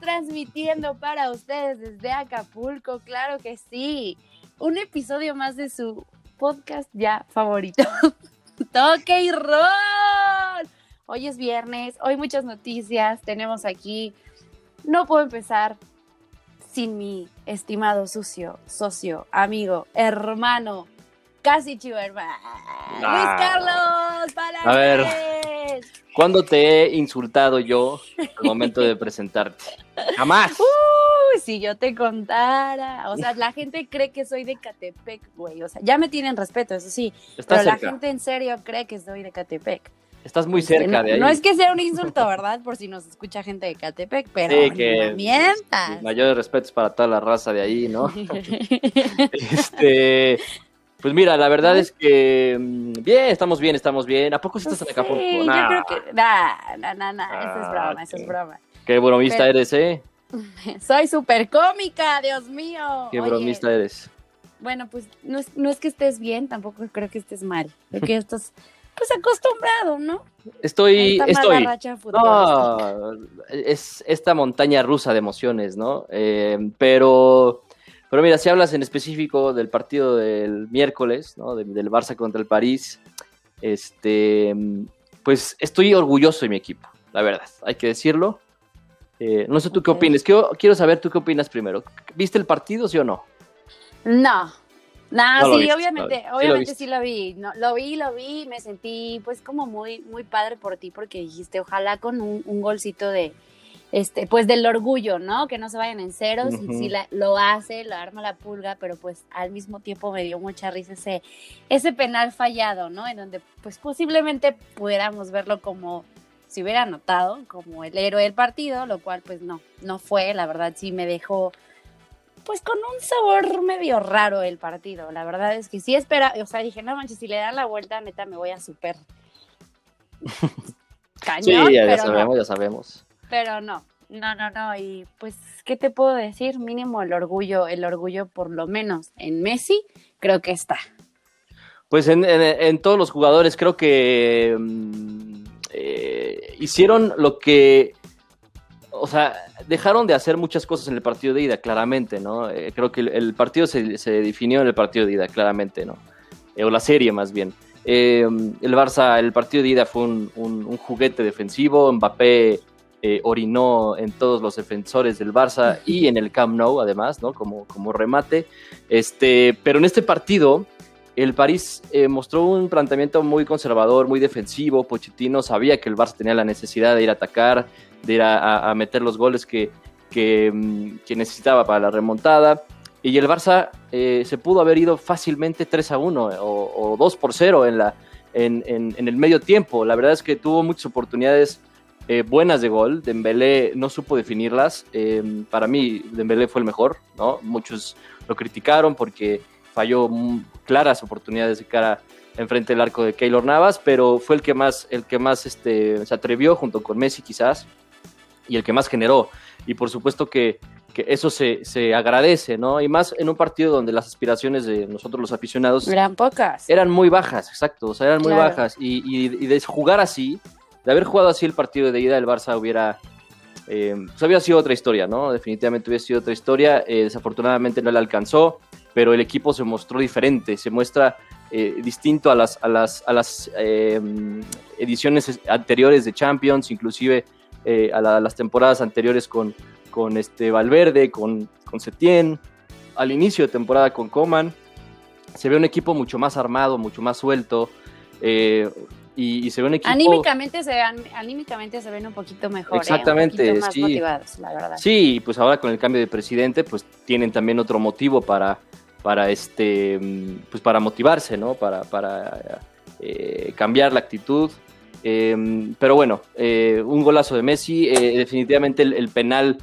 Transmitiendo para ustedes desde Acapulco, claro que sí. Un episodio más de su podcast ya favorito. Toque y roll. Hoy es viernes, hoy muchas noticias tenemos aquí. No puedo empezar sin mi estimado sucio, socio, amigo, hermano, casi chivo hermano. Luis Ah. Carlos, para A ver. ¿Cuándo te he insultado yo al momento de presentarte? Jamás. Uy, si yo te contara. O sea, la gente cree que soy de Catepec, güey. O sea, ya me tienen respeto, eso sí. Pero la cerca. gente en serio cree que soy de Catepec. Estás muy cerca no, de ahí. no es que sea un insulto, ¿verdad? Por si nos escucha gente de Catepec, pero Sí, que- no mientas. Mayores respetos para toda la raza de ahí, ¿no? Este, pues mira, la verdad es que mm, bien, estamos bien, estamos bien. ¿A poco sí estás en Acapulco? Sí, yo Nah, creo que. Nah, nah, nah, nah, eso es Ah, broma, eso es broma. Qué bromista Pero- eres, ¿eh? Soy súper cómica, Dios mío. Qué Oye, bromista eres. Bueno, pues no es, no es que estés bien, tampoco creo que estés mal. Creo que estás, pues, acostumbrado, ¿no? Estoy, Esta estoy. No, es esta montaña rusa de emociones, ¿no? Eh, pero, pero mira, si hablas en específico del partido del miércoles, ¿no? Del, del Barça contra el París, este, pues estoy orgulloso de mi equipo, la verdad, hay que decirlo. Eh, no sé tú qué opinas, quiero, quiero saber tú qué opinas primero. ¿Viste el partido, sí o no? No. No, sí, viste, obviamente, no, sí lo obviamente sí lo vi. No, lo vi, lo vi, me sentí pues como muy, muy padre por ti, porque dijiste, ojalá con un, un golcito de, este, pues del orgullo, ¿no? Que no se vayan en ceros, y la- lo hace, lo arma la pulga, pero pues al mismo tiempo me dio mucha risa ese, ese penal fallado, ¿no? En donde pues posiblemente pudiéramos verlo como si hubiera anotado, como el héroe del partido, lo cual pues no, no fue, la verdad sí me dejó pues con un sabor medio raro el partido. La verdad es que sí espera, o sea, dije, no manches, si le dan la vuelta, neta, me voy a súper cañón, Sí, ya, sabemos, no, ya sabemos. Pero no. No, no, no, y pues, ¿qué te puedo decir? Mínimo el orgullo, el orgullo por lo menos en Messi, creo que está. Pues en, en- todos los jugadores creo que mm, eh, hicieron lo que, o sea, dejaron de hacer muchas cosas en el partido de ida, claramente, ¿no? Eh, creo que el, partido se, se definió en el partido de ida, claramente, ¿no? Eh, o la serie más bien. El Barça, el partido de ida fue un, un- un juguete defensivo, Mbappé eh, orinó en todos los defensores del Barça y en el Camp Nou, además, ¿no? Como, como remate. Este, pero en este partido, el París eh, mostró un planteamiento muy conservador, muy defensivo. Pochettino sabía que el Barça tenía la necesidad de ir a atacar, de ir a, a- a meter los goles que, que, mm, que necesitaba para la remontada. Y el Barça eh, se pudo haber ido fácilmente 3 a 1 o, o 2 por 0 en, la, en, en- en el medio tiempo. La verdad es que tuvo muchas oportunidades eh, buenas de gol. Dembélé no supo definirlas. Eh, para mí, Dembélé fue el mejor, ¿no? Muchos lo criticaron porque falló claras oportunidades de cara enfrente del arco de Keylor Navas, pero fue el que más, el que más este, se atrevió junto con Messi quizás y el que más generó. Y por supuesto que, que eso se, se agradece, ¿no? Y más en un partido donde las aspiraciones de nosotros los aficionados Eran pocas. eran muy bajas, exacto, o sea, eran muy Claro. bajas. Y, y- y de jugar así, de haber jugado así el partido de ida, el Barça hubiera, eh, pues hubiera sido otra historia, ¿no? Definitivamente hubiera sido otra historia. Eh, desafortunadamente no le alcanzó, pero el equipo se mostró diferente, se muestra eh, distinto a las, a las, a las eh, ediciones anteriores de Champions, inclusive eh, a, a las temporadas anteriores con, con este Valverde, con, con Setién, al inicio de temporada con Coman se ve un equipo mucho más armado, mucho más suelto. Eh, y, y se ve un equipo. Anímicamente se, ven, anímicamente se ven un poquito mejor. ¿eh? Exactamente, Un poquito más sí. motivados, la verdad. Sí, pues ahora con el cambio de presidente, pues tienen también otro motivo para, para este, mm, pues para motivarse, ¿no? Para, para eh, cambiar la actitud. Eh, pero bueno, eh, un golazo de Messi, eh, definitivamente el, el penal,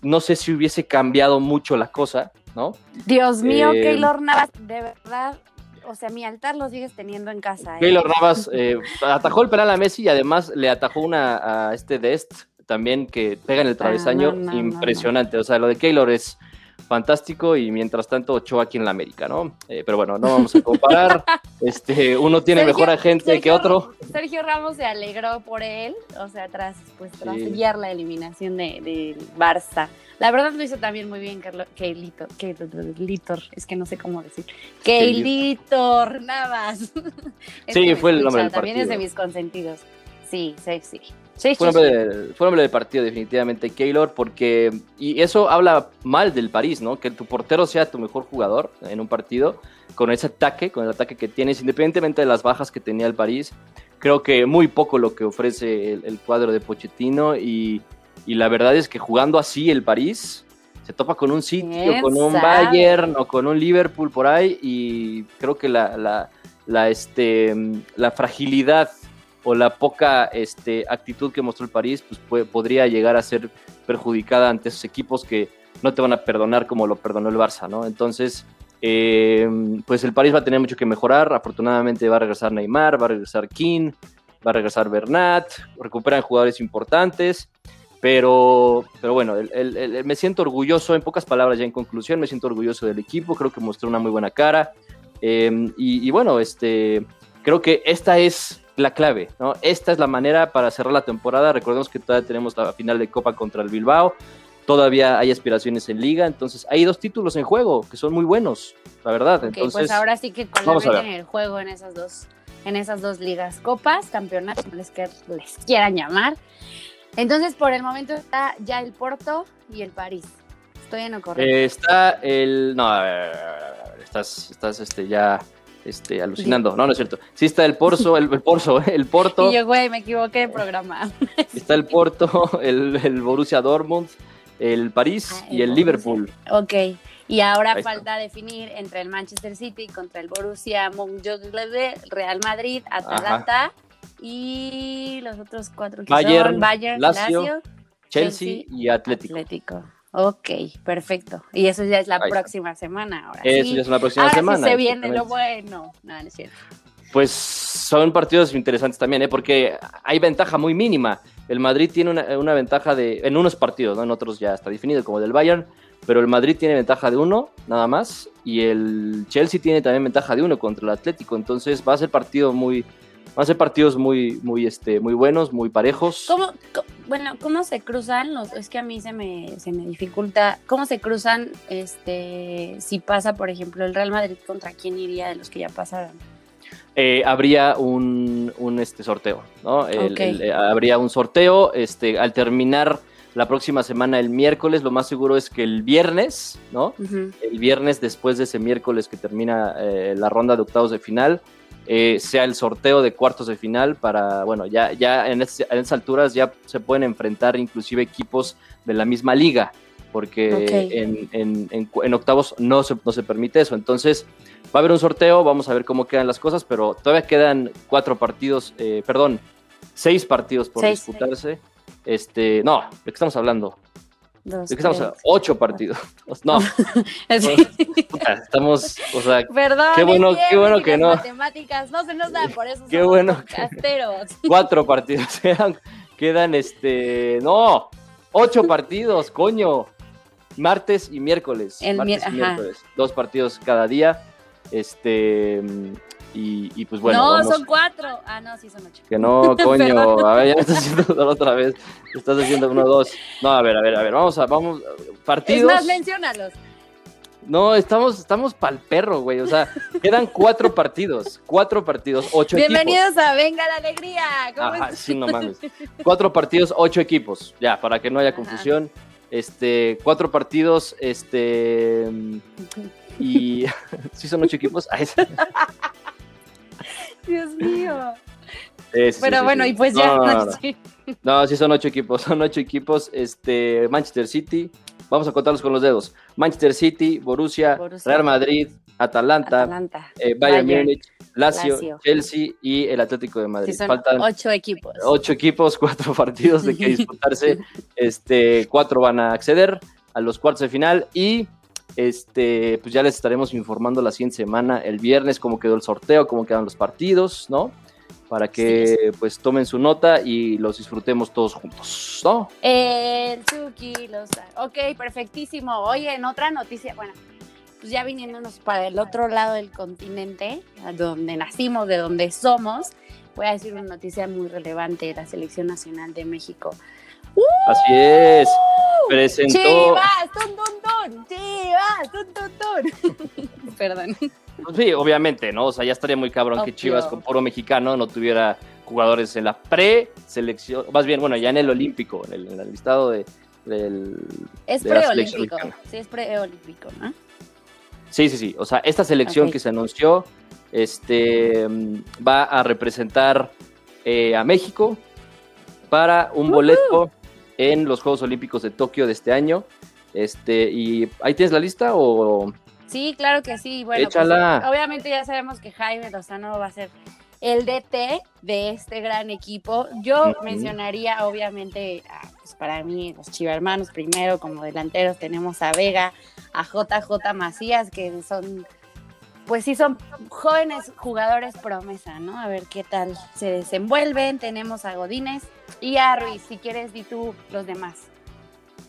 no sé si hubiese cambiado mucho la cosa, ¿no? Dios mío, Eh, Keylor Navas, de verdad. O sea, mi altar lo sigues teniendo en casa. ¿eh? Keylor Navas eh, atajó el penal a Messi y además le atajó una a este Dest también que pega en el travesaño. no, no, Impresionante. O sea, lo de Keylor es fantástico y mientras tanto Ochoa aquí en la América, ¿no? Eh, pero bueno, no vamos a comparar. este, uno tiene Sergio- mejor agente Sergio- que otro. Sergio Ramos se alegró por él, o sea, tras, pues, tras Sí. sellar la eliminación de- del Barça. La verdad lo hizo también muy bien Carlo- Keylito, Keylito, es que no sé cómo decir. Keylito Navas. Sí, me fue el nombre del También es de partido. mis consentidos. Sí, sí, sí. Sí, Fue sí, nombre, sí. del, fue nombre del partido, definitivamente, Keylor, porque. Y eso habla mal del París, ¿no? Que tu portero sea tu mejor jugador en un partido, con ese ataque, con el ataque que tienes, independientemente de las bajas que tenía el París. Creo que muy poco lo que ofrece el, el cuadro de Pochettino, y, y la verdad es que jugando así el París se topa con un City o ¿Quién con un? Bayern o con un Liverpool por ahí, y creo que la, la, la, este, la fragilidad o la poca este, actitud que mostró el París, pues podría llegar a ser perjudicada ante esos equipos que no te van a perdonar como lo perdonó el Barça, ¿no? Entonces, eh, pues el París va a tener mucho que mejorar. Afortunadamente va a regresar Neymar, va a regresar King, va a regresar Bernat, recuperan jugadores importantes. Pero, pero bueno, me siento orgulloso, en pocas palabras ya en conclusión, me siento orgulloso del equipo, creo que mostró una muy buena cara. Eh, y, y bueno, este, creo que esta es la clave, ¿no? Esta es la manera para cerrar la temporada. Recordemos que todavía tenemos la final de Copa contra el Bilbao, todavía hay aspiraciones en Liga, entonces hay dos títulos en juego que son muy buenos, la verdad. Ok, entonces, pues ahora sí que colaboren en el juego en esas dos, en esas dos ligas, copas, campeonatos, les, que- les quieran llamar. Entonces, por el momento está ya el Porto y el París. Estoy en lo correcto. eh, está el. No, a ver, a ver, a ver, a ver, estás, estás este, ya este, alucinando. No, no es cierto. Sí está el Porso, el, el Porso, el Porto. y yo, güey, me equivoqué de programa. Está el Porto, el, el Borussia Dortmund, el París Ah, y el Borussia. Liverpool. ok. Y ahora Ahí está. falta definir entre el Manchester City contra el Borussia Mönchengladbach, Real Madrid, Atalanta y los otros cuatro que Bayern, son Bayern, Lazio, Lazio, Chelsea, y Atlético. Atlético. Ok, perfecto. Y eso ya es la Ahí está. próxima semana ahora. Eso sí. ya es la próxima ahora semana. sí se viene lo bueno. No, no es cierto. Pues son partidos interesantes también, ¿eh? porque hay ventaja muy mínima. El Madrid tiene una, una ventaja de, en unos partidos, ¿no? en otros ya está definido, como del Bayern, pero el Madrid tiene ventaja de uno, nada más, y el Chelsea tiene también ventaja de uno contra el Atlético, entonces va a ser partido muy, van a ser partidos muy, muy, este, muy buenos, muy parejos. ¿Cómo, bueno, ¿cómo se cruzan los? Es que a mí se me, se me dificulta. ¿Cómo se cruzan este si pasa, por ejemplo, el Real Madrid contra quién iría de los que ya pasaron? eh, habría un, un, este, sorteo, ¿no? El- Ok. el- eh, habría un sorteo, este, al terminar la próxima semana el miércoles, lo más seguro es que el viernes, ¿no? El viernes, después de ese miércoles que termina eh, la ronda de octavos de final, eh, sea el sorteo de cuartos de final para, bueno, ya, ya en, es- en esas alturas ya se pueden enfrentar inclusive equipos de la misma liga, porque en, en- en cu- en octavos no se, no se permite eso. Entonces, va a haber un sorteo, vamos a ver cómo quedan las cosas, pero todavía quedan cuatro partidos, eh, perdón, seis partidos por Seis. disputarse. Este, no, ¿de qué estamos hablando? Dos, ¿De qué estamos? Ocho partidos. No, Sí. estamos, o sea, Perdón. Qué bueno- qué bueno que no. Matemáticas no se nos dan, por eso Qué bueno que- podcasteros. cuatro partidos. Quedan, quedan este, no, ocho partidos, coño. Martes y miércoles. El martes mier- y miércoles. Dos partidos cada día. Este, y, y pues bueno, no, vamos- son cuatro. Ah, no, sí son ocho. que no, coño. A ver, ya me estás haciendo otra vez. Estás haciendo uno, dos. No, a ver, a ver, a ver. Vamos a, vamos. Es Partidos. más, menciónalos. No, estamos, estamos pa'l perro, güey. O sea, quedan cuatro partidos. Cuatro partidos, ocho equipos. Bienvenidos a Venga la Alegría. ¿Cómo Ajá, sí, no mames. Cuatro partidos, ocho equipos. Ya, para que no haya Ajá. confusión. Este, cuatro partidos, este. Y. ¿Sí son ocho equipos? Dios mío. sí, sí, Pero sí, bueno, y pues ya. no, no, no. sí. No, sí son ocho equipos. Son ocho equipos. Este, Manchester City. Vamos a contarlos con los dedos. Manchester City, Borussia, Borussia. Real Madrid, Atalanta, Atalanta. eh, Bayern, Bayern. Múnich, Lazio, Lazio. Chelsea y el Atlético de Madrid. Son Faltan ocho equipos. ocho equipos, cuatro partidos de que disputarse. Este, cuatro van a acceder a los cuartos de final y este, pues ya les estaremos informando la siguiente semana, el viernes, cómo quedó el sorteo, cómo quedan los partidos, ¿no? para que pues tomen su nota y los disfrutemos todos juntos, ¿no? El Chucky los... Ok, perfectísimo. Oye, en otra noticia, bueno, pues ya viniéndonos para el otro lado del continente, donde nacimos, de donde somos, voy a decir una noticia muy relevante de la Selección Nacional de México. Así es. Presentó. ¡Chivas! ¡Tun, tun, tun! ¡Chivas! ¡Tun, tun, tun! Perdón. Pues sí, obviamente, ¿no? O sea, ya estaría muy cabrón que Obvio. Chivas con puro mexicano no tuviera jugadores en la pre-selección, más bien, bueno, ya en el olímpico, en el, en el listado de, del... Es preolímpico. Sí, es preolímpico, ¿no? Sí, sí, sí. O sea, esta selección Ok. que se anunció este, va a representar eh, a México para un boleto en los Juegos Olímpicos de Tokio de este año. Este, y ahí tienes la lista o Sí, claro que sí. Bueno, pues, Échala. obviamente ya sabemos que Jaime Lozano va a ser el DT de este gran equipo. Yo mencionaría, obviamente, a, pues para mí, los chivermanos primero, como delanteros tenemos a Vega, a JJ Macías, que son, pues sí, son jóvenes jugadores promesa, ¿no? A ver qué tal se desenvuelven. Tenemos a Godínez y a Ruiz. Si quieres, di tú los demás.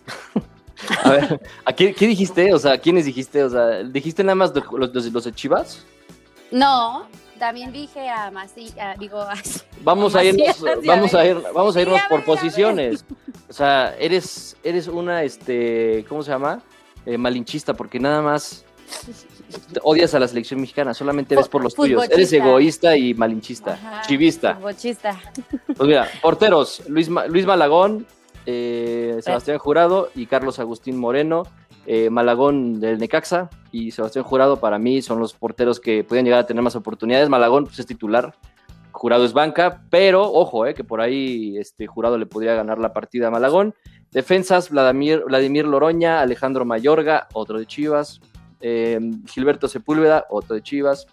A ver, ¿a qué, qué dijiste? O sea, ¿quiénes dijiste? O sea, ¿dijiste nada más los, los, los de Chivas? No, también dije a Macías, digo, a- Vamos a irnos, Macías, vamos a ir, vamos a irnos por posiciones. O sea, eres, eres una, este, ¿cómo se llama? Eh, malinchista, porque nada más odias a la selección mexicana, solamente ves por los tuyos. Eres egoísta y malinchista, Ajá, chivista. futbolchista. Pues mira, porteros, Luis, Ma- Luis Malagón, eh, Sebastián Jurado y Carlos Agustín Moreno. Eh, Malagón del Necaxa y Sebastián Jurado para mí son los porteros que pueden llegar a tener más oportunidades. Malagón pues, es titular, Jurado es banca, pero ojo, eh, que por ahí este Jurado le podría ganar la partida a Malagón. Defensas, Vladimir, Vladimir Loroña, Alejandro Mayorga, otro de Chivas. Eh, Gilberto Sepúlveda, otro de Chivas.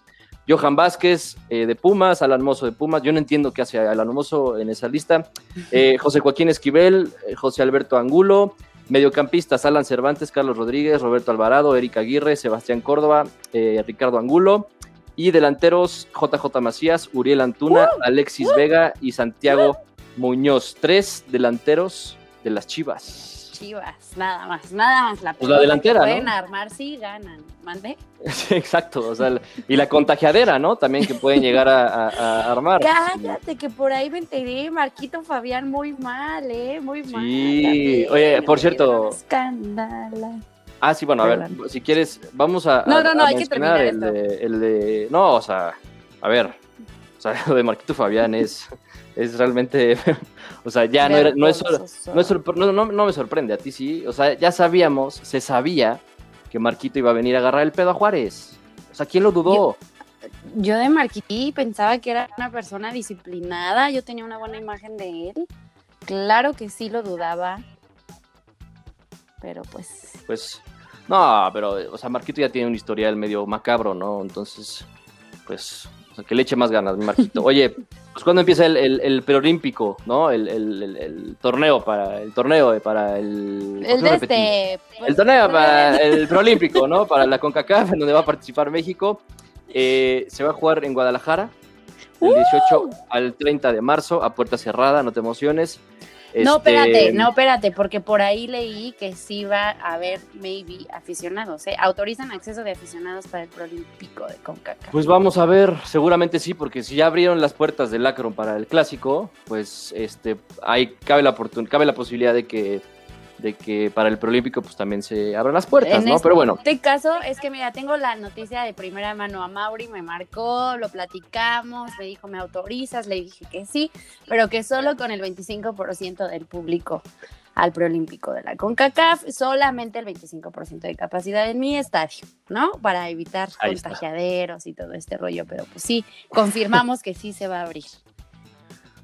Johan Vázquez eh, de Pumas, Alan Mozo de Pumas. Yo no entiendo qué hace Alan Mozo en esa lista. Eh, José Joaquín Esquivel, eh, José Alberto Angulo. Mediocampistas, Alan Cervantes, Carlos Rodríguez, Roberto Alvarado, Erika Aguirre, Sebastián Córdoba, Ricardo Angulo. Y delanteros, JJ Macías, Uriel Antuna, Alexis Vega y Santiago Muñoz. Tres delanteros de las Chivas. Chivas, nada más, nada más. La, Pues la que delantera, ¿no? Pueden armar, sí, ganan. ¿Mande? Sí, exacto, o sea, y la contagiadera, ¿no? También que pueden llegar a, a- a armar. Cállate, que por ahí me enteré, Marquito Fabián, muy mal, ¿eh? Muy mal. Sí, también, oye, por cierto- dieron Escándala. Ah, sí, bueno, a ver, si quieres, vamos a, No, no, no, hay que terminar el de, el de- No, o sea, a ver, o sea, lo de Marquito Fabián es, es realmente, o sea, ya no, era- no, es, no, es no, no- no me sorprende, a ti sí, o sea, ya sabíamos, se sabía que Marquito iba a venir a agarrar el pedo a Juárez. O sea, ¿quién lo dudó? Yo de Marquití pensaba que era una persona disciplinada, yo tenía una buena imagen de él. Claro que sí lo dudaba, pero pues Pues, no, pero, o sea, Marquito ya tiene un historial medio macabro, ¿no? Entonces, pues, que le eche más ganas, mi Marquito. Oye, pues cuando empieza el, el, el preolímpico, ¿no? El, torneo para, el torneo eh, para el... ¿por el de este... pues, El torneo para el preolímpico, ¿no? Para la CONCACAF, en donde va a participar México. Eh, se va a jugar en Guadalajara, del 18 al 30 de marzo, a puerta cerrada, no te emociones. No, Este, espérate, no, espérate, porque por ahí leí que sí va a haber, maybe, aficionados, ¿eh? Autorizan acceso de aficionados para el Prolímpico de CONCACAF. Pues vamos a ver, seguramente sí, porque si ya abrieron las puertas del Akron para el clásico, pues este ahí cabe la oportun- cabe la posibilidad de que de que para el preolímpico pues también se abran las puertas, En ¿no? Pero bueno, este caso es que, mira, tengo la noticia de primera mano. A Mauri me marcó, lo platicamos, me dijo, ¿me autorizas? Le dije que sí, pero que solo con el 25% del público al preolímpico de la CONCACAF, solamente el 25% de capacidad en mi estadio, ¿no? Para evitar Ahí está. contagiaderos y todo este rollo, pero pues sí, confirmamos que sí se va a abrir.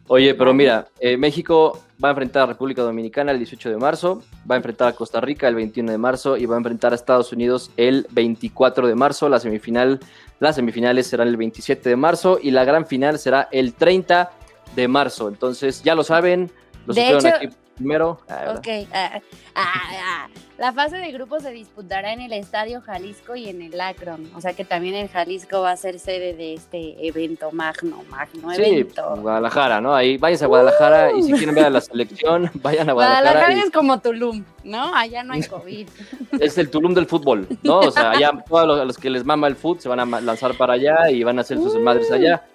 Oye, pero mira, eh, México va a enfrentar a República Dominicana el 18 de marzo, va a enfrentar a Costa Rica el 21 de marzo y va a enfrentar a Estados Unidos el 24 de marzo. La semifinal, las semifinales serán el 27 de marzo y la gran final será el 30 de marso. Entonces, ya lo saben, los De hecho, equipo- primero. Ah, Ok. ah, ah, ah. La fase de grupos se disputará en el Estadio Jalisco y en el Akron. O sea que también el Jalisco va a ser sede de este evento magno, magno Sí, evento. Guadalajara, ¿no? Ahí váyanse a Guadalajara y si quieren ver a la selección, vayan a Guadalajara. Guadalajara y es como Tulum, ¿no? Allá no hay COVID. es el Tulum del fútbol, ¿no? O sea, allá todos los, que les mama el fútbol se van a lanzar para allá y van a hacer sus Uh. madres allá.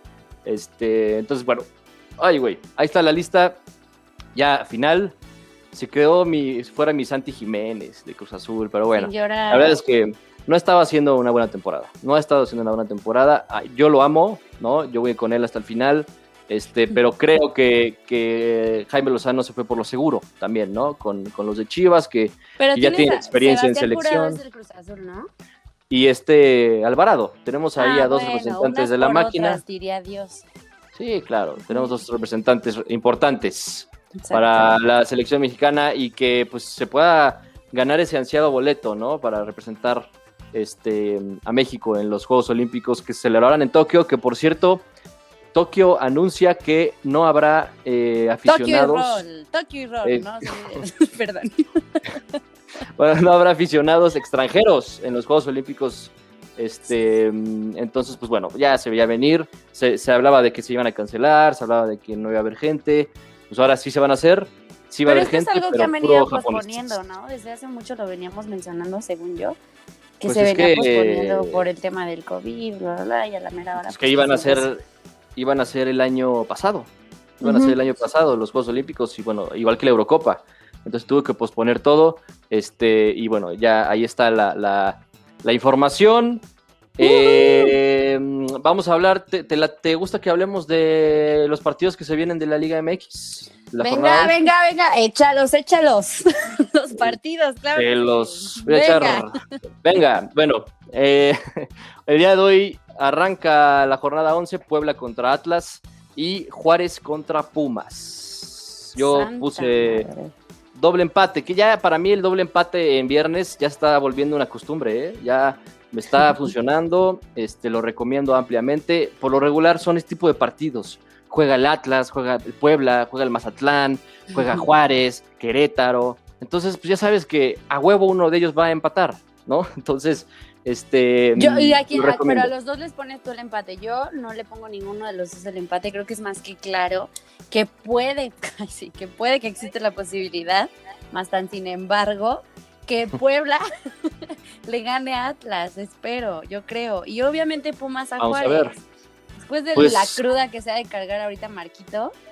Este, entonces, bueno, ay, güey, ahí está la lista. Ya final. Se quedó mi, fuera mi Santi Jiménez de Cruz Azul, pero bueno. La verdad es que no estaba haciendo una buena temporada. No ha estado haciendo una buena temporada. Ah, Yo lo amo, ¿no? Yo voy con él hasta el final. Este, pero creo que, que Jaime Lozano se fue por lo seguro también, ¿no? Con, con los de Chivas, que, Pero ya tiene experiencia en selección. es el Cruz Azul, ¿no? y este Alvarado. Tenemos ahí Ah, a dos bueno, representantes de la por máquina. otras, diría Dios. Sí, claro, tenemos dos representantes importantes Exacto. para la selección mexicana y que pues se pueda ganar ese ansiado boleto, ¿no? Para representar este, a México en los Juegos Olímpicos que se celebrarán en Tokio, que por cierto, Tokio anuncia que no habrá eh, Tokio y aficionados, roll, Tokio y roll, Eh. no Sí, Perdón. bueno, no habrá aficionados extranjeros en los Juegos Olímpicos. Este, entonces, pues bueno, ya se veía venir, se, se hablaba de que se iban a cancelar, se hablaba de que no iba a haber gente, pues ahora sí se van a hacer, sí va a Pero haber esto es gente, algo que han venido posponiendo, ¿no? Desde hace mucho lo veníamos mencionando, según yo. Que Pues se venía que, posponiendo por el tema del COVID, bla, bla, bla, y a la mera hora. Es pues, que iban a pues, ser, iban a ser el año pasado, iban a ser el año pasado los Juegos Olímpicos y bueno, igual que la Eurocopa. Entonces tuvo que posponer todo, este, y bueno, ya ahí está la, la- la información. Eh, vamos a hablar, te, te la- ¿te gusta que hablemos de los partidos que se vienen de la Liga MX? La Venga, jornada venga, venga, échalos, échalos. Los partidos, claro. los voy a echar- Venga. Venga, bueno, eh, el día de hoy arranca la jornada 11, Puebla contra Atlas y Juárez contra Pumas. Yo Santa puse madre. doble empate, que ya para mí el doble empate en viernes ya está volviendo una costumbre, ¿eh? ya me está funcionando, este, lo recomiendo ampliamente. Por lo regular son este tipo de partidos. Juega el Atlas, juega el Puebla, juega el Mazatlán, juega Juárez, Querétaro. Entonces, pues ya sabes que a huevo uno de ellos va a empatar, ¿no? Entonces, este. Yo, y mm, aquí, lo pero a los dos les pones tú el empate. Yo no le pongo ninguno de los dos el empate. Creo que es más que claro que puede, sí, que puede que existe la posibilidad, más tan sin embargo, que Puebla le gane a Atlas, espero, yo creo. Y obviamente Pumas a Vamos a ver. Después de Pues- la cruda que se ha de cargar ahorita Marquito.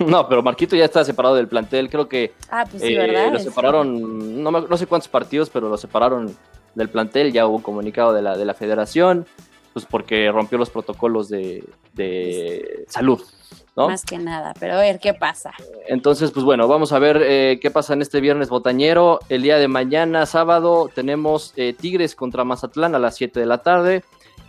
No, pero Marquito ya está separado del plantel. Creo que Ah, pues sí, eh, ¿verdad? lo Es- separaron, no, me- no sé cuántos partidos, pero lo separaron del plantel. Ya hubo un comunicado de la, de la federación, pues porque rompió los protocolos de, de salud, ¿no? Más que nada, pero a ver qué pasa. Entonces, pues bueno, vamos a ver eh, qué pasa en este viernes botañero. El día de mañana, sábado, tenemos eh, Tigres contra Mazatlán a las 7 de la tarde.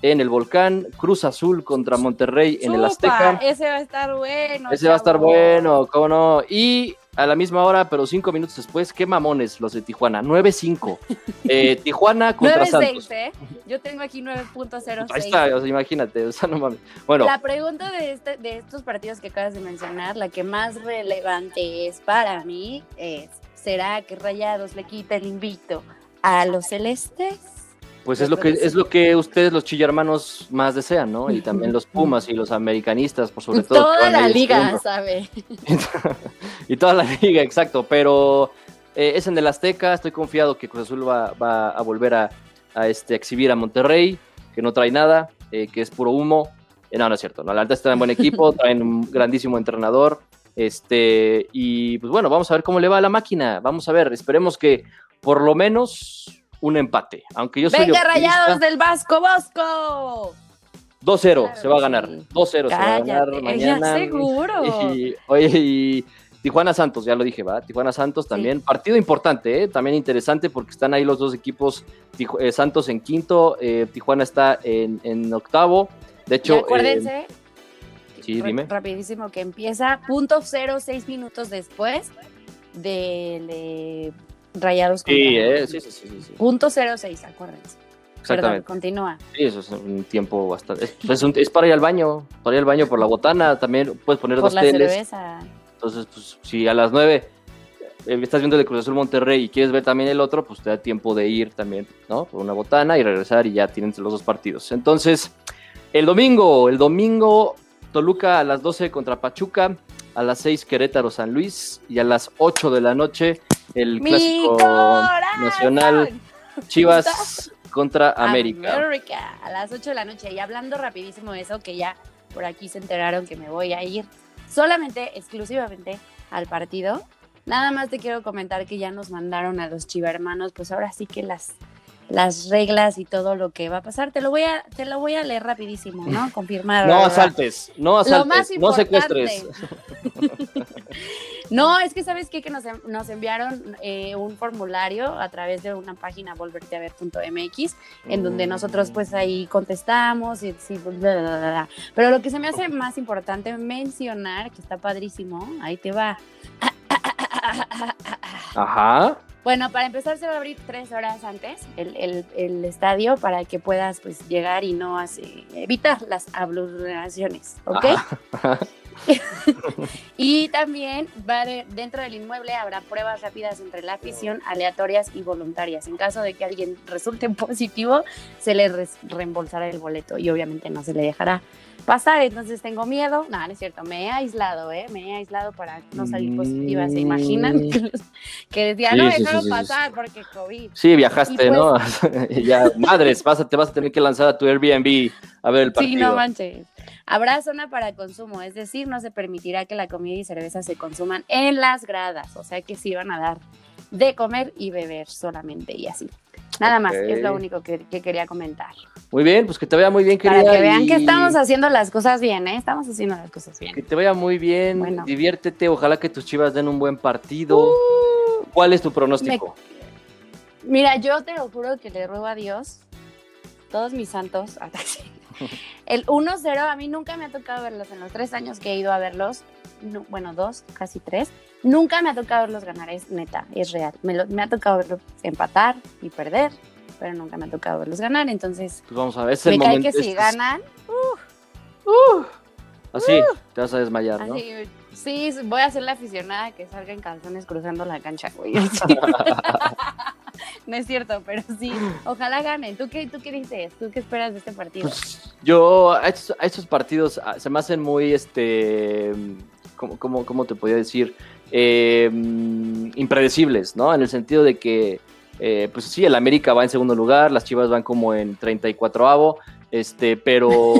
En el Volcán, Cruz Azul contra Monterrey en el Azteca. Ese va a estar bueno. Ese va a estar bueno, ¿cómo no? Y a la misma hora, pero cinco minutos después, qué mamones los de Tijuana. 9-5. Eh, Tijuana contra 9-6, Santos. ¿eh? Yo tengo aquí 9.06. Ahí está, o sea, imagínate, o sea, no mames. Bueno, La pregunta de, este, de estos partidos que acabas de mencionar, la que más relevante es para mí, es, ¿será que Rayados le quita el invicto a los celestes? Pues es lo que es lo que ustedes los chillermanos más desean, ¿no? Y también los Pumas y los americanistas, por sobre todo. Toda la liga. ¿sabe? y toda la liga, exacto. Pero eh, es en el Azteca. Estoy confiado que Cruz Azul va, va a volver a, a, este, exhibir a Monterrey, que no trae nada, eh, que es puro humo. Eh, no, no es cierto. No, la verdad está en buen equipo, traen un grandísimo entrenador. Este, y pues bueno, vamos a ver cómo le va a la máquina. Vamos a ver, esperemos que por lo menos un empate. Aunque yo soy ¡Venga, optimista, Rayados del Vasco, Bosco! 2-0 Claro se va a ganar. sí. 2-0 se va a ganar mañana. seguro. Y, oye, y Tijuana Santos, ya lo dije, ¿va? Tijuana Santos también. Partido importante, ¿eh? También interesante porque están ahí los dos equipos. Eh, Santos en quinto, eh, Tijuana está en, en octavo. De Y hecho, eh, acuérdense, sí, dime. rapidísimo, que empieza punto cero seis minutos después del Rayados sí, contra- eh, sí, sí, sí, sí, sí. Punto cero seis, acuérdense. Perdón, Exactamente. continúa. Sí, eso es un tiempo bastante. Es, es un- es para ir al baño, para ir al baño por la botana. También puedes poner Por dos la teles. cerveza. Entonces, pues, si a las 9 eh, estás viendo el Cruz Azul Monterrey y quieres ver también el otro, pues te da tiempo de ir también, ¿no? Por una botana y regresar y ya tienen los dos partidos. Entonces, el domingo, el domingo, Toluca a las 12 contra Pachuca, a las 6 Querétaro San Luis y a las 8 de la noche el ¡Mi clásico nacional Chivas contra América. América, a las 8 de la noche. Y hablando rapidísimo de eso, que ya por aquí se enteraron que me voy a ir solamente, exclusivamente al partido. Nada más te quiero comentar que ya nos mandaron a los chivermanos, pues ahora sí que las, las reglas y todo lo que va a pasar. Te lo voy a, te lo voy a leer rapidísimo, ¿no? Confirmar. No asaltes, no Lo asaltes, más no secuestres. No, es que sabes qué? que nos, nos enviaron eh, un formulario a través de una página volverteaver.mx en donde Mm. nosotros pues ahí contestamos y sí, bla, bla, bla, bla. Pero lo que se me hace más importante mencionar, que está padrísimo, ahí te va. Ajá. Bueno, para empezar se va a abrir tres horas antes el, el- el estadio para que puedas pues llegar y no hace, evitar las aglomeraciones, ¿ok? Ajá. Y también va de- dentro del inmueble habrá pruebas rápidas entre la afición, aleatorias y voluntarias. En caso de que alguien resulte positivo, se le res- reembolsará el boleto y obviamente no se le dejará pasar. Entonces tengo miedo. No, no es cierto. Me he aislado, ¿eh? Me he aislado para no salir positiva. ¿Se imaginan? Mm. Que, decía, Sí, no sí, dejaron sí, pasar porque COVID. Sí, viajaste, Y pues- ¿no? Ya, madres, vas a, te vas a tener que lanzar a tu Airbnb a ver el partido. Sí, no manches. Habrá zona para consumo, es decir, no se permitirá que la comida y cerveza se consuman en las gradas, o sea que sí van a dar de comer y beber solamente y así. Nada más, es lo único que, que quería comentar. Muy bien, pues que te vaya muy bien, querida. Para que vean que estamos haciendo las cosas bien, ¿eh? Estamos haciendo las cosas Que bien. te vaya muy bien, Bueno. diviértete, ojalá que tus chivas den un buen partido. Uh, ¿Cuál es tu pronóstico? Mira, yo te lo juro que le ruego a Dios, todos mis santos, el 1-0 a mí nunca me ha tocado verlos en los tres años que he ido a verlos, no- bueno, dos, casi tres, nunca me ha tocado verlos ganar, es neta, es real. Me, lo- me ha tocado verlos empatar y perder, pero nunca me ha tocado verlos ganar, entonces Pues vamos a ver, es el me cae que si es- ganan, Así, te vas a desmayar, ¿no? así, sí, voy a ser la aficionada que salga en calzones cruzando la cancha, güey. no es cierto, pero sí, ojalá ganen. ¿Tú qué, ¿Tú qué dices? ¿Tú qué esperas de este partido? Pues, yo, a estos, a estos partidos ah, se me hacen muy, este, ¿cómo, cómo, cómo te podría decir? Eh, mm, impredecibles, ¿no? En el sentido de que, eh, pues sí, el América va en segundo lugar, las Chivas van como en 34avo, este, pero,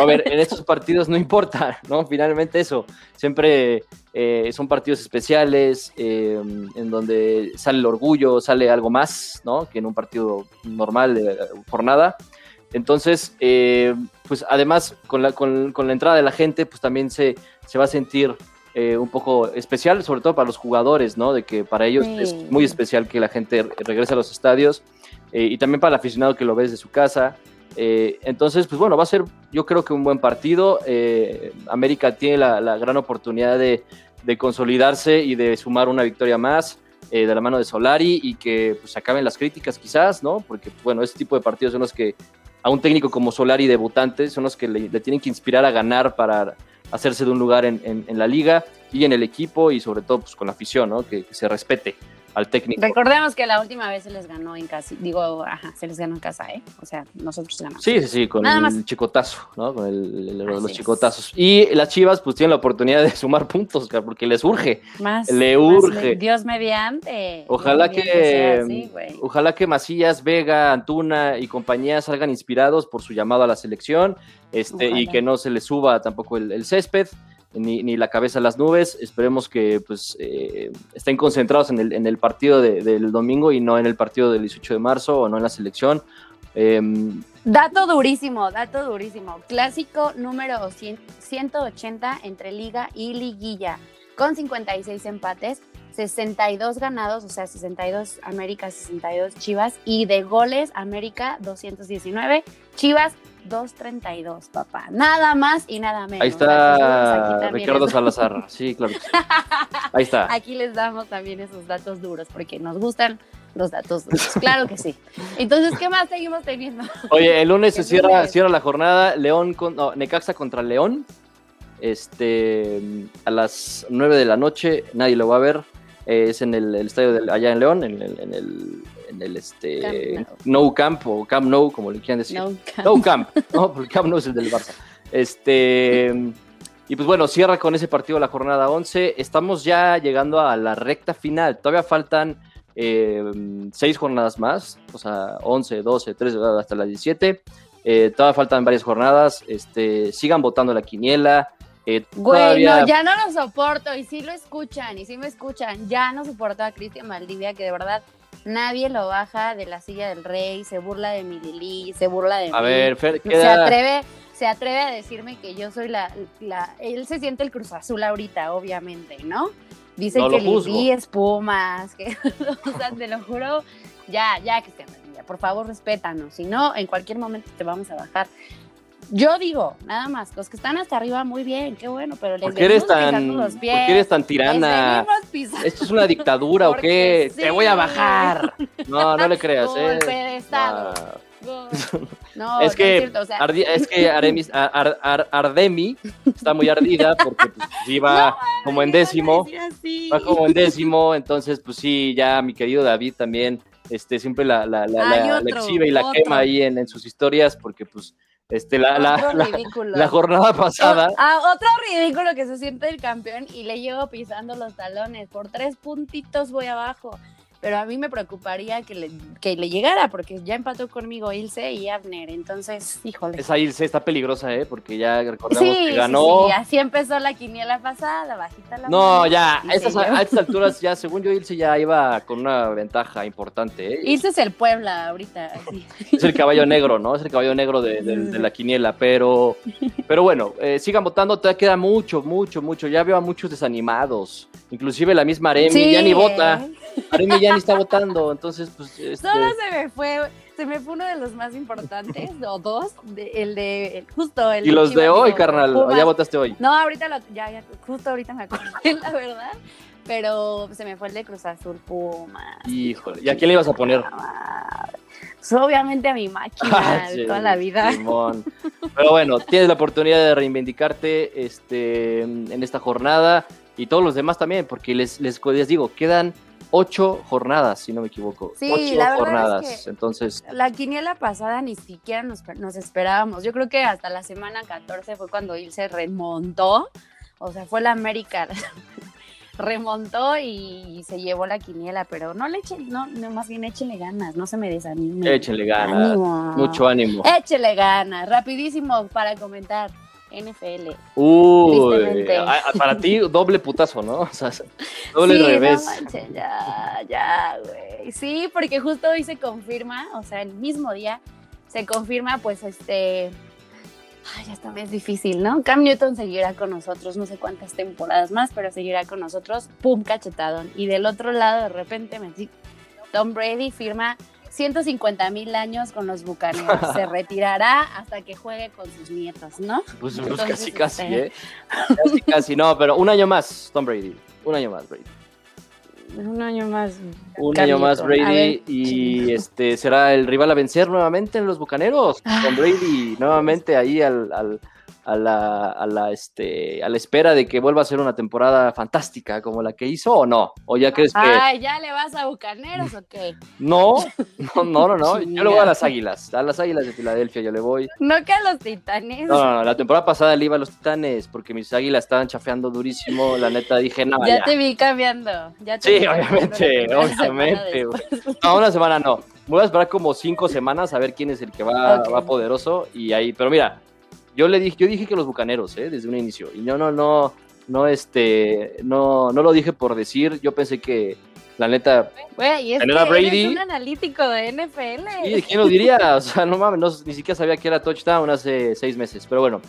a ver, en estos partidos no importa, ¿no? Finalmente eso, siempre eh, son partidos especiales, eh, en donde sale el orgullo, sale algo más, ¿no? Que en un partido normal de jornada. Entonces, eh, pues además con la, con, con la entrada de la gente, pues también se, se va a sentir eh, un poco especial, sobre todo para los jugadores, ¿no? De que para ellos Sí. es muy especial que la gente regrese a los estadios eh, y también para el aficionado que lo ve desde su casa. Entonces, pues bueno, va a ser yo creo que un buen partido. América tiene la, la gran oportunidad de, de consolidarse y de sumar una victoria más eh, de la mano de Solari y que pues acaben las críticas quizás, ¿no? Porque bueno, este tipo de partidos son los que a un técnico como Solari debutante son los que le, tienen que inspirar a ganar para hacerse de un lugar en, la liga y en el equipo y sobre todo pues con la afición, ¿no? Que se respete al técnico. Recordemos que la última vez se les ganó en casa, digo, ajá, se les ganó en casa, ¿eh? O sea, nosotros ganamos. Sí, sí, sí, con Nada el más. chicotazo, ¿no? Con el- el- los es. chicotazos. Y las Chivas pues tienen la oportunidad de sumar puntos, cara, porque les urge. Más, Le más urge. Dios mediante. Ojalá Dios que, así, ojalá que Macías, Vega, Antuna y compañía salgan inspirados por su llamado a la selección, este, y que no se les suba tampoco el, el césped, ni, ni la cabeza a las nubes. Esperemos que pues eh, estén concentrados en el, en el partido de- del domingo y no en el partido del 18 de marzo o no en la selección. Em, Dato durísimo, dato durísimo. Clásico número 100 180 entre Liga y Liguilla, con 56 empates, 62 ganados, o sea, 62 América, 62 Chivas, y de goles América 219, Chivas 232, papá. Nada más y nada menos. ahí está Ricardo Salazar. Sí, claro. que sí. Ahí está. Aquí les damos también esos datos duros, porque nos gustan los datos duros. Claro que sí. Entonces, ¿qué más seguimos teniendo? Oye, el lunes se cierra, lunes. cierra la jornada. León con, no, Necaxa contra León. Este, a las 9 de la noche, nadie lo va a ver. Eh, es en el, el estadio del- allá en León, en el, en el, en el, este, Camp No Camp o Camp Nou, como le quieran decir. No, No Camp, no, porque Camp Nou es el del Barça. Este, y pues bueno, cierra con ese partido la jornada 11. Estamos ya llegando a la recta final. Todavía faltan eh, seis jornadas más, o sea, 11, 12, 13, hasta las 17. Eh, todavía faltan varias jornadas. Este, sigan votando la quiniela. Eh, Güey, todavía- no, ya no lo soporto. Y sí lo escuchan, y sí me escuchan. Ya no soporto a Cristian Maldivia, que de verdad nadie lo baja de la silla del rey. Se burla de mi Lili, se burla de A mí. ver, Fer, se queda. atreve, se atreve a decirme que yo soy la, la- Él se siente el Cruz Azul ahorita, obviamente, ¿no? Dice No que. Lili es Pumas, que, o sea, te lo juro. Ya, ya, Cristian Maldivia, por favor, respétanos. Si no, en cualquier momento te vamos a bajar. Yo digo, nada más, los que están hasta arriba, muy bien, qué bueno, pero les ¿Por qué eres tan, los ¿por qué eres tan tirana? ¿Esto es una dictadura o qué? Te voy a bajar. No, no le creas, ¿eh? golpe de estado. No. No, es no que, cierto, o sea, Ardi- es que Aremis- Ar- Ar- Ar- Ardemi está muy ardida porque pues, sí va como en ¿qué van a décimo, va como en décimo, entonces pues sí, ya mi querido David también este, siempre la, la, la, la- la exhibe y la otro. quema ahí en, en sus historias porque pues este, la, la, la jornada pasada, Ah, otro ridículo que se siente el campeón y le llevo pisando los talones. Por tres puntitos voy abajo. Pero a mí me preocuparía que le, que le llegara, porque ya empató conmigo Ilse y Abner. Entonces, híjole. esa Ilse está peligrosa, ¿eh? porque ya recordamos Sí, que sí, ganó. sí, así empezó la quiniela pasada, bajita la No, mano. ya, a estas, a estas alturas ya, según yo, Ilse ya iba con una ventaja importante, ¿eh? Ilse es el Puebla ahorita. así. es el caballo negro, ¿no? Es el caballo negro de, de- de la quiniela, pero, pero bueno, eh, sigan votando, todavía queda mucho, mucho, mucho. Ya veo a muchos desanimados, inclusive la misma Aremi Sí, ya ni vota, ¿eh? Aremi ya está votando, entonces pues... este, Solo se me fue, se me fue uno de los más importantes, o dos, de- el de, justo el y los de hoy, carnal, ¿o Pumas. ya votaste hoy. No, ahorita lo, ya, ya, justo ahorita me acordé, la verdad, pero se me fue el de Cruz Azul Pumas. Híjole, ¿y a quién le ibas a poner? Pues, obviamente a mi máquina Ah, de sí, toda la vida. Simón. Pero bueno, tienes la oportunidad de reivindicarte este, en esta jornada y todos los demás también, porque les, les, les digo, quedan ocho jornadas, si no me equivoco. Sí, ocho la verdad es jornadas. que- Entonces, La quiniela pasada ni siquiera nos, nos esperábamos. Yo creo que hasta la semana 14 fue cuando Ilse remontó. O sea, fue la América. remontó y se llevó la quiniela, pero no le echen, no, no, más bien échenle ganas, no se me desanime. échenle ganas. Ánimo. Mucho ánimo. Échele ganas, rapidísimo para comentar. NFL. Uy, tristemente. a- a- para ti doble putazo, ¿no? O sea, doble sí, revés. No manches, ya, ya, güey. Sí, porque justo hoy se confirma, o sea, el mismo día se confirma, pues, este. Ay, ya está, es difícil, ¿no? Cam Newton seguirá con nosotros, no sé cuántas temporadas más, pero seguirá con nosotros. Pum, cachetadón. Y del otro lado, de repente, me Tom Brady firma 150 mil años con los bucaneros. Se retirará hasta que juegue con sus nietos, ¿no? Pues, pues Entonces, casi, casi, este- ¿eh? Casi, casi. No, pero un año más, Tom Brady. Un año más, Brady. Un año más. Un año más Brady y este será el rival a vencer nuevamente en los Bucaneros. Ah. Con Brady nuevamente ahí al, al- a, la, a, la, este, a la espera de que vuelva a ser una temporada fantástica como la que hizo o no. ¿O ya crees que Ay, ¿ya le vas a Bucaneros o qué? no? No, no, no, no. Yo le voy a las Águilas. A las Águilas de Filadelfia yo le voy. No que a los titanes. No, no, no. La temporada pasada le iba a los Titanes porque mis Águilas estaban chafeando durísimo. La neta dije, no, ya, ya. te vi cambiando. Ya te Sí, vi obviamente, obviamente. No, una semana no. Voy a esperar como cinco semanas a ver quién es el que va, va poderoso y ahí. Pero mira, yo le dije, yo dije que los bucaneros, ¿eh? desde un inicio. Y no, no, no, no, este, no, no lo dije por decir. Yo pensé que la neta, Güey, y es que Brady. eres un analítico de NFL. ¿y ¿quién lo diría? O sea, no mames, no, ni siquiera sabía que era touchdown hace seis meses. Pero bueno,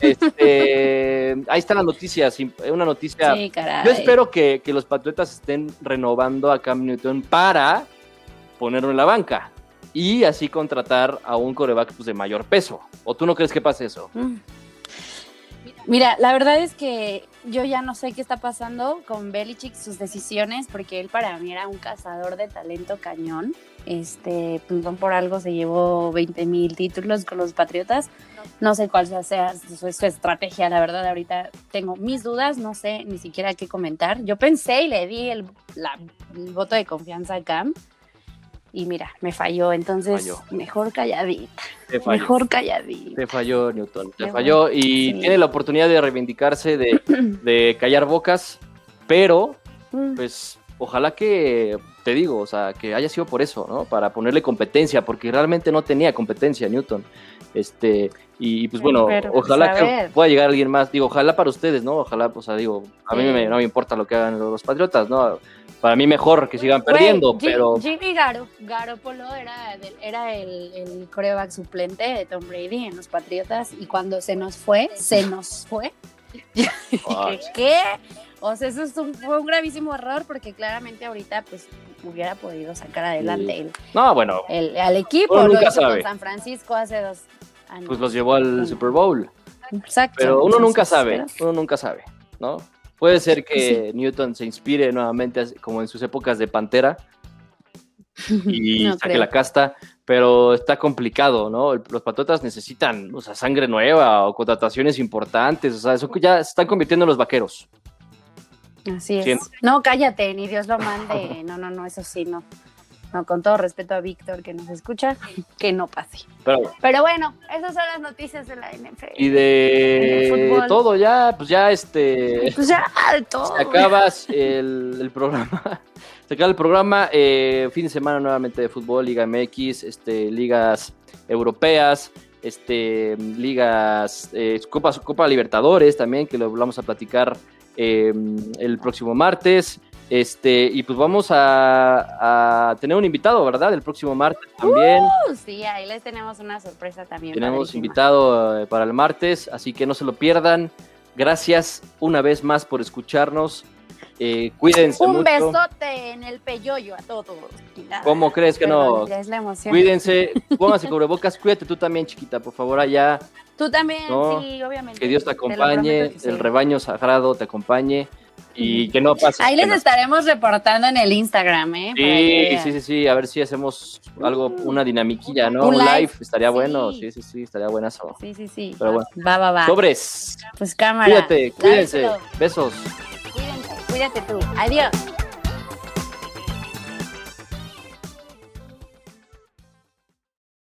este, ahí están las noticias. Una noticia. Sí. Yo espero que, que los Patriotas estén renovando a Cam Newton para ponerlo en la banca y así contratar a un coreback pues, de mayor peso. ¿O tú no crees que pase eso? Mm. Mira, la verdad es que yo ya no sé qué está pasando con Belichick, sus decisiones, porque él para mí era un cazador de talento cañón. Este, por algo se llevó 20 mil títulos con los Patriotas. No sé cuál sea su, su estrategia, la verdad, ahorita tengo mis dudas, no sé ni siquiera qué comentar. Yo pensé y le di el, la- el voto de confianza a Cam y mira, me falló, entonces Falló. mejor calladita, Te falló. mejor calladita. Te falló Newton, te falló y sí. tiene la oportunidad de reivindicarse, de, de callar bocas, pero Mm. pues ojalá que, te digo, o sea, que haya sido por eso, ¿no? Para ponerle competencia, porque realmente no tenía competencia Newton. Este, y pues bueno, Pero, pues, ojalá que pueda llegar alguien más, digo, ojalá para ustedes, ¿no? Ojalá, pues, o sea, digo, a mí Sí. me- no me importa lo que hagan los Patriotas, ¿no? Para mí mejor que sigan perdiendo, pero Jimmy Garo, Garoppolo era, del- era el, el coreback suplente de Tom Brady en los Patriotas y cuando se nos fue, se nos fue. ¿qué? O sea, eso es un- fue un gravísimo error porque claramente ahorita pues hubiera podido sacar adelante el, no, bueno, el- al equipo. Uno Lo nunca hizo sabe. con San Francisco hace dos años. pues los llevó al. Super Bowl. Exacto. Pero uno nunca sabe, pero- uno nunca sabe, ¿no? Puede ser que Newton se inspire nuevamente como en sus épocas de Pantera y No saque creo. la casta, pero está complicado, ¿no? Los Patriotas necesitan, o sea, sangre nueva o contrataciones importantes, o sea, eso ya se están convirtiendo en los vaqueros. Así es. Siento. No, cállate, ni Dios lo mande. No, no, no, eso sí, no. No, con todo respeto a Víctor que nos escucha, que no pase. Pero bueno, Pero bueno, esas son las noticias de la NFL. y de todo ya, pues ya este... Pues ya, de todo. Se acabas el, el programa. Se acaba el programa. eh, fin de semana nuevamente de fútbol, Liga MX, este, ligas europeas, este, ligas, eh, Copa, Copa Libertadores también, que lo vamos a platicar eh, el próximo martes. Este, y pues vamos a, a tener un invitado, ¿verdad? El próximo martes también. Uh, sí, ahí les tenemos una sorpresa también. Tenemos padrísima. invitado eh, para el martes, así que no se lo pierdan. Gracias una vez más por escucharnos. Eh, cuídense Un mucho. besote en el peyoyo a todos. ¿Cómo crees que no? Perdón, es la emoción. Cuídense, pónganse cubrebocas, cuídate tú también, chiquita, por favor, allá. Tú también, No, sí, obviamente. Que Dios te acompañe, prometo que sí. el rebaño sagrado te acompañe y que no pase. Ahí les estaremos reportando en el Instagram, ¿eh? Sí, sí, sí, sí, a ver si hacemos algo, una dinamiquilla, ¿no? Un Un, live, live, estaría sí. bueno, sí, sí, sí, estaría buenazo. Sí, sí, sí. Pero bueno. Va, va, va. Sobres, Pues cámara. cuídate, cuídense, besos. Cuídense, cuídate tú. Adiós.